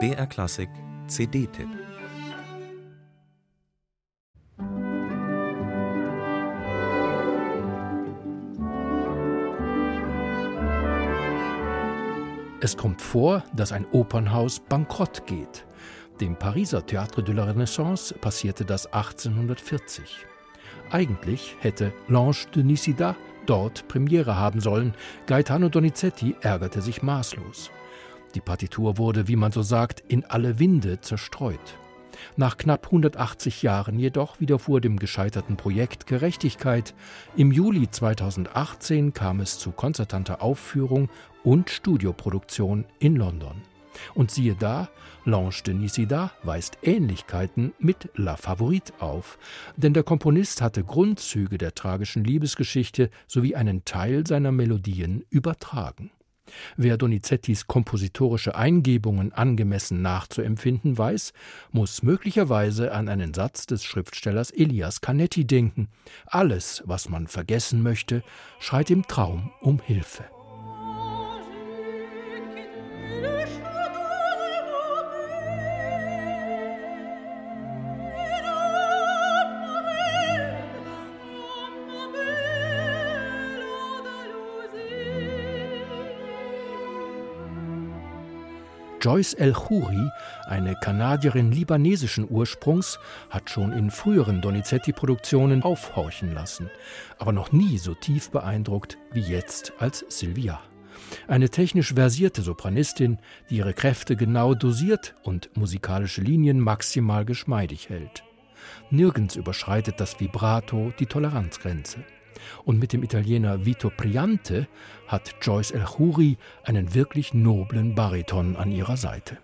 BR Klassik CD-Tipp Es kommt vor, dass ein Opernhaus bankrott geht. Dem Pariser Théâtre de la Renaissance passierte das 1840. Eigentlich hätte L'Ange de Nisida dort Premiere haben sollen. Gaetano Donizetti ärgerte sich maßlos. Die Partitur wurde, wie man so sagt, in alle Winde zerstreut. Nach knapp 180 Jahren jedoch widerfuhr dem gescheiterten Projekt Gerechtigkeit. Im Juli 2018 kam es zu konzertanter Aufführung und Studioproduktion in London. Und siehe da, L'Ange de Nisida weist Ähnlichkeiten mit La Favorite auf, denn der Komponist hatte Grundzüge der tragischen Liebesgeschichte sowie einen Teil seiner Melodien übertragen. Wer Donizettis kompositorische Eingebungen angemessen nachzuempfinden weiß, muss möglicherweise an einen Satz des Schriftstellers Elias Canetti denken. Alles, was man vergessen möchte, schreit im Traum um Hilfe. Joyce El-Khoury, eine Kanadierin libanesischen Ursprungs, hat schon in früheren Donizetti-Produktionen aufhorchen lassen, aber noch nie so tief beeindruckt wie jetzt als Sylvia. Eine technisch versierte Sopranistin, die ihre Kräfte genau dosiert und musikalische Linien maximal geschmeidig hält. Nirgends überschreitet das Vibrato die Toleranzgrenze. Und mit dem Italiener Vito Priante hat Joyce El Khoury einen wirklich noblen Bariton an ihrer Seite.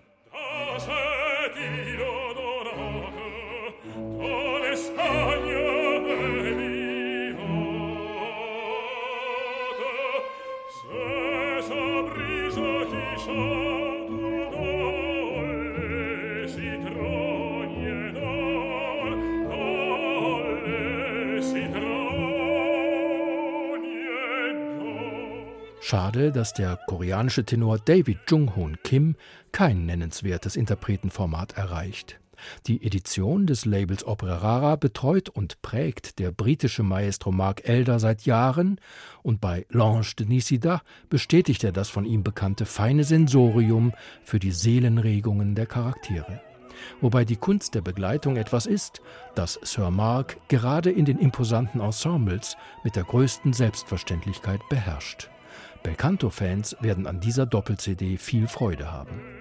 Schade, dass der koreanische Tenor David Jung-hoon Kim kein nennenswertes Interpretenformat erreicht. Die Edition des Labels Opera Rara betreut und prägt der britische Maestro Mark Elder seit Jahren und bei L'Ange de Nisida bestätigt er das von ihm bekannte feine Sensorium für die Seelenregungen der Charaktere. Wobei die Kunst der Begleitung etwas ist, das Sir Mark gerade in den imposanten Ensembles mit der größten Selbstverständlichkeit beherrscht. Belcanto-Fans werden an dieser Doppel-CD viel Freude haben.